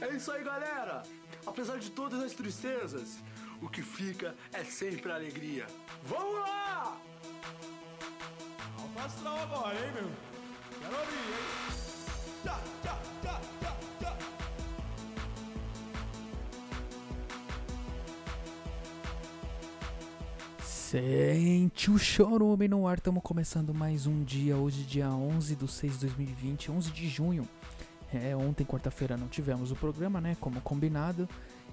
É isso aí, galera! Apesar de todas as tristezas, o que fica é sempre a alegria. Vamos lá! Alto astral agora, hein, meu? Quero ouvir, hein? Sente o chorume no ar, estamos começando mais um dia, hoje dia 11 do 6 de 2020, 11 de junho. É, ontem, quarta-feira, não tivemos o programa, né, como combinado,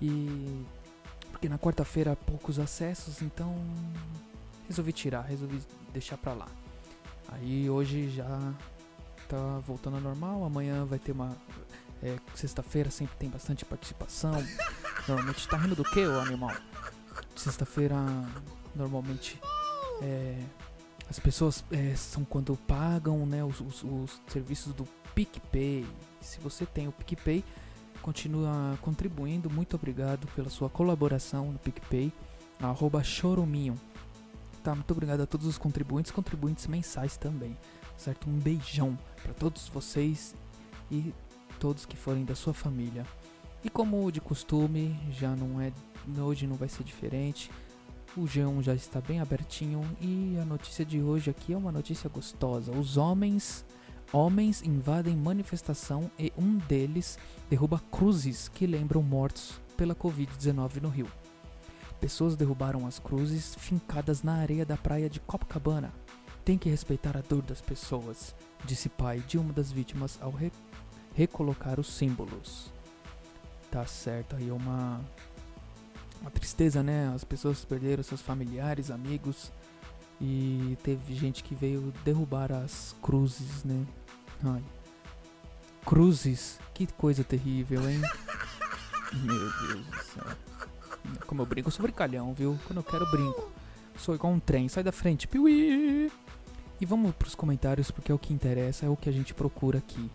e... Porque na quarta-feira poucos acessos, então resolvi tirar, resolvi deixar pra lá. Aí hoje já tá voltando ao normal, amanhã vai ter uma... é, Sexta-feira sempre tem bastante participação. Normalmente tá rindo do que, ô animal? Sexta-feira normalmente é, as pessoas é, são quando pagam né, os, os- os serviços do PicPay. Se você tem o PicPay, continua contribuindo. Muito obrigado pela sua colaboração no PicPay. Arroba Choruminho. Tá, muito obrigado a todos os contribuintes, contribuintes mensais também. Certo? Um beijão para todos vocês e todos que forem da sua família. E como de costume, já não é. Hoje não vai ser diferente. O G1 já está bem abertinho e a notícia de hoje aqui é uma notícia gostosa. Os homens homens invadem manifestação e um deles derruba cruzes que lembram mortos pela Covid-19 no Rio. Pessoas derrubaram as cruzes fincadas na areia da praia de Copacabana. Tem que respeitar a dor das pessoas, disse pai de uma das vítimas ao re- recolocar os símbolos. Tá certo, aí é uma uma tristeza, né? As pessoas perderam seus familiares, amigos. E teve gente que veio derrubar as cruzes, né? Ai. Cruzes, que coisa terrível, hein? Meu Deus do céu. Como eu brinco, eu sou brincalhão, viu? Quando eu quero, eu brinco. Sou igual um trem, sai da frente, piuí! E vamos pros comentários, porque é o que interessa, é o que a gente procura aqui.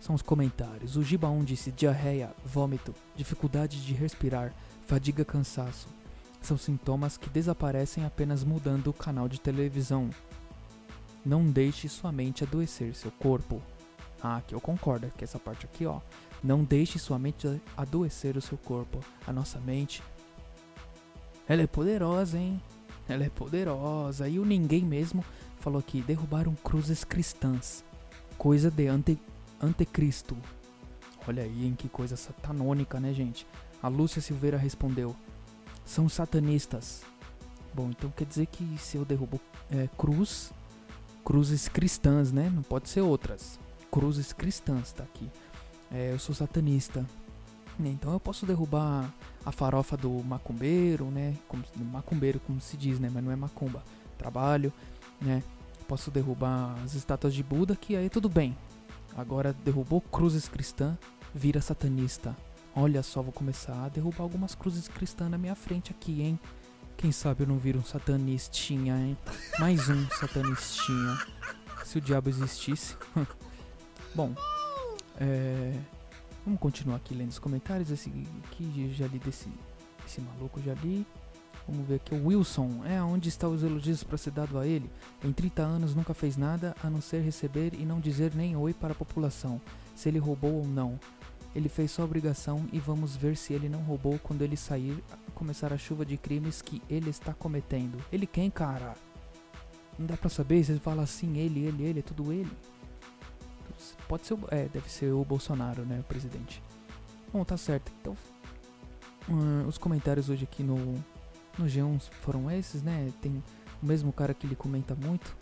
São os comentários. O Giba 1 disse diarreia, vômito, dificuldade de respirar, fadiga, cansaço. São sintomas que desaparecem apenas mudando o canal de televisão. Não deixe sua mente adoecer seu corpo. Ah, aqui eu concordo, que essa parte aqui, ó. Não deixe sua mente adoecer o seu corpo. A nossa mente, ela é poderosa, hein? Ela é poderosa. E o ninguém mesmo falou aqui, derrubaram cruzes cristãs. Coisa de ante, antecristo. Olha aí, hein, que coisa satanônica, né, gente? A Lúcia Silveira respondeu: São satanistas. Bom, então quer dizer que se eu derrubo é, cruz, cruzes cristãs, né? Não pode ser outras. Cruzes cristãs, tá aqui. É, eu sou satanista. né, Então eu posso derrubar a farofa do macumbeiro, né? Como, macumbeiro, como se diz, né? Mas não é macumba. Trabalho, né? Posso derrubar as estátuas de Buda, que aí tudo bem. Agora derrubou cruzes cristã, vira satanista. Olha só, vou começar a derrubar algumas cruzes cristãs na minha frente aqui, hein? Quem sabe eu não viro um satanistinha, hein? Mais um satanistinha. Se o diabo existisse. Bom, é... Vamos continuar aqui lendo os comentários. Esse aqui já li desse esse maluco, já li. Vamos ver aqui o Wilson. É onde estão os elogios para ser dado a ele? Em 30 anos nunca fez nada a não ser receber e não dizer nem oi para a população, se ele roubou ou não. Ele fez sua obrigação e vamos ver se ele não roubou quando ele sair começar a chuva de crimes que ele está cometendo. Ele quem, cara? Não dá pra saber, você fala assim, ele, ele, ele, é tudo ele. Pode ser, o- é, deve ser o Bolsonaro, né, o presidente. Bom, tá certo. Então, hum, os comentários hoje aqui no, no G1 foram esses, né? Tem o mesmo cara que ele comenta muito.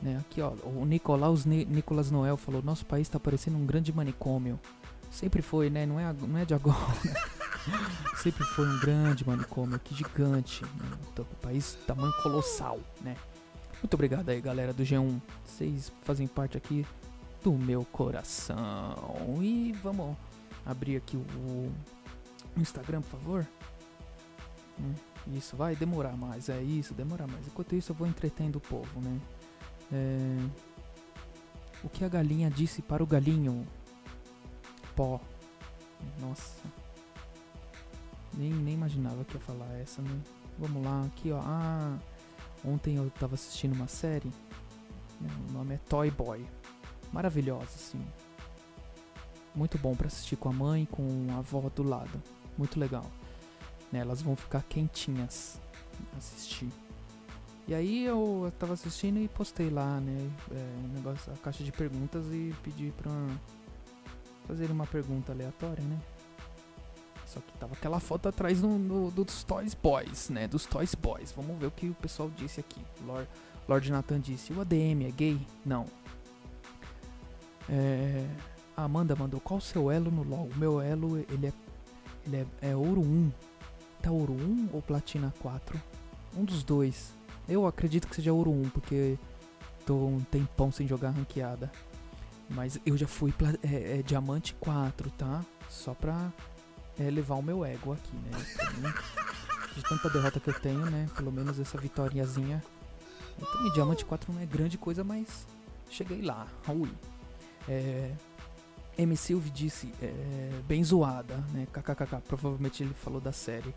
Né? Aqui, ó, o Nicolaus Ni- Nicolas Noel falou: Nosso país tá parecendo um grande manicômio. Sempre foi, né? Não é, não é de agora. Sempre foi um grande manicômio, que gigante. Né? Então, o país tamanho colossal, né? Muito obrigado aí, galera do G1. Vocês fazem parte aqui do meu coração. E vamos abrir aqui o, o Instagram, por favor. Hum, isso, vai demorar mais. É isso, demorar mais. Enquanto isso, eu vou entretendo o povo, né? É, o que a galinha disse para o galinho? Pó. Nossa. Nem, nem imaginava que ia falar essa, né? Vamos lá, aqui ó. Ah, ontem eu tava assistindo uma série. né, O nome é Toy Boy. Maravilhosa, assim. Muito bom pra assistir com a mãe, com a avó do lado. Muito legal. Né, elas vão ficar quentinhas assistir. E aí eu tava assistindo e postei lá, né? É, negócio, a caixa de perguntas e pedi pra fazer uma pergunta aleatória, né? Só que tava aquela foto atrás do, do- dos Toys Boys, né? Dos Toys Boys. Vamos ver o que o pessoal disse aqui. Lord, Lord Nathan disse: O ADM é gay? Não. É, a Amanda mandou: Qual o seu elo no LoL? O meu elo, ele é, ele é, é ouro 1. Tá ouro 1 ou platina 4? Um dos dois. Eu acredito que seja ouro 1, porque tô um tempão sem jogar ranqueada. Mas eu já fui é, é, diamante 4, tá? Só pra é, levar o meu ego aqui, né? De tanta derrota que eu tenho, né? Pelo menos essa vitoriazinha. Eu também, diamante 4 não é grande coisa, mas cheguei lá. Ui. É, M. Silve disse, é, bem zoada, né? KKKK. Provavelmente ele falou da série.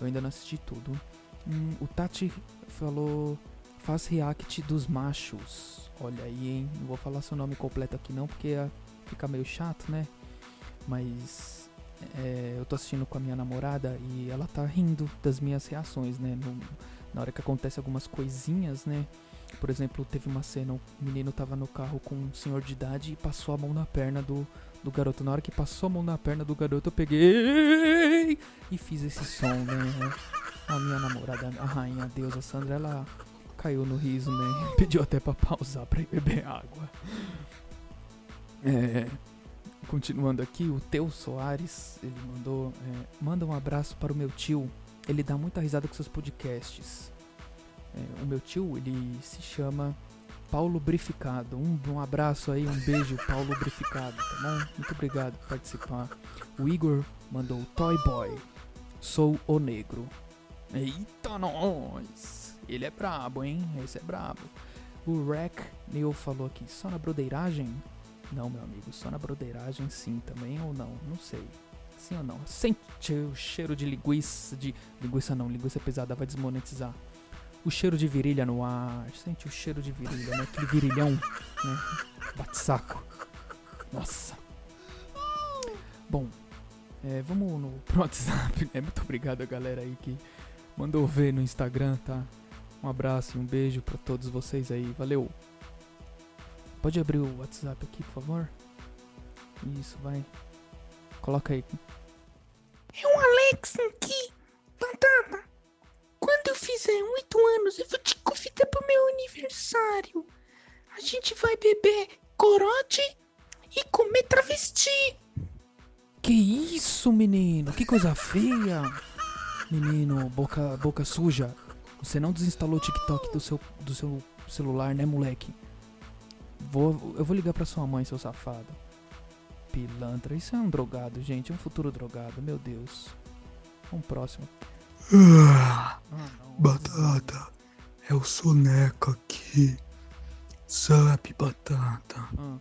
Eu ainda não assisti tudo. Hum, o Tati falou. Faz react dos machos. Olha aí, hein? Não vou falar seu nome completo aqui não, porque fica meio chato, né? Mas é, eu tô assistindo com a minha namorada e ela tá rindo das minhas reações, né? No- na hora que acontece algumas coisinhas, né? Por exemplo, teve uma cena, o menino tava no carro com um senhor de idade e passou a mão na perna do, do garoto. Na hora que passou a mão na perna do garoto, eu peguei e fiz esse som, né? A minha namorada, a rainha, a deusa Sandra, ela caiu no riso, né? Pediu até pra pausar pra ir beber água. É, continuando aqui, o Teu Soares, ele mandou, é, manda um abraço para o meu tio. Ele dá muita risada com seus podcasts. É, o meu tio, ele se chama Paulo Brificado. Um, um abraço aí, um beijo, Paulo Brificado, tá bom? Muito obrigado por participar. O Igor mandou Toy Boy. Sou o negro. Eita, nós! Ele é brabo, hein? Esse é brabo. O Rec Neil falou aqui, só na brodeiragem? Não, meu amigo, só na brodeiragem sim também ou não? Não sei. Sim ou não? Sente o cheiro de linguiça, de... Linguiça não, linguiça pesada vai desmonetizar. O cheiro de virilha no ar. Sente o cheiro de virilha, né? Aquele virilhão, né? Bate saco. Nossa. Bom, é, vamos no pro WhatsApp, né? Muito obrigado a galera aí que mandou ver no Instagram, tá? Um abraço e um beijo pra todos vocês aí. Valeu. Pode abrir o WhatsApp aqui, por favor? Isso, vai. Coloca aí. É o Alex aqui. Batata, quando eu fizer oito anos, eu vou te convidar pro meu aniversário. A gente vai beber corote e comer travesti. Que isso, menino? Que coisa feia. Menino, boca, boca suja. Você não desinstalou o TikTok do seu, do seu celular, né, moleque? Vou, eu vou ligar pra sua mãe, seu safado. Pilantra, isso é um drogado, gente. É um futuro drogado, meu Deus. Um próximo. Ah, não. batata, é o Soneca aqui. Sabe, batata, Ah,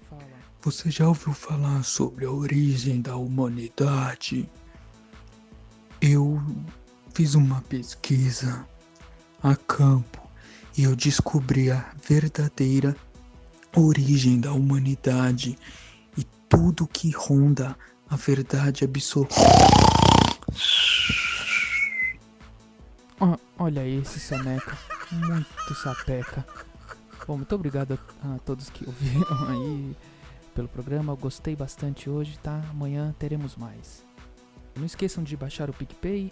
você já ouviu falar sobre a origem da humanidade? Eu fiz uma pesquisa a campo e eu descobri a verdadeira origem da humanidade e tudo que ronda a verdade absoluta. Ó, olha esse soneca. Muito sapeca. Bom, muito obrigado a, a todos que ouviram aí pelo programa. Eu gostei bastante hoje, tá? Amanhã teremos mais. Não esqueçam de baixar o PicPay,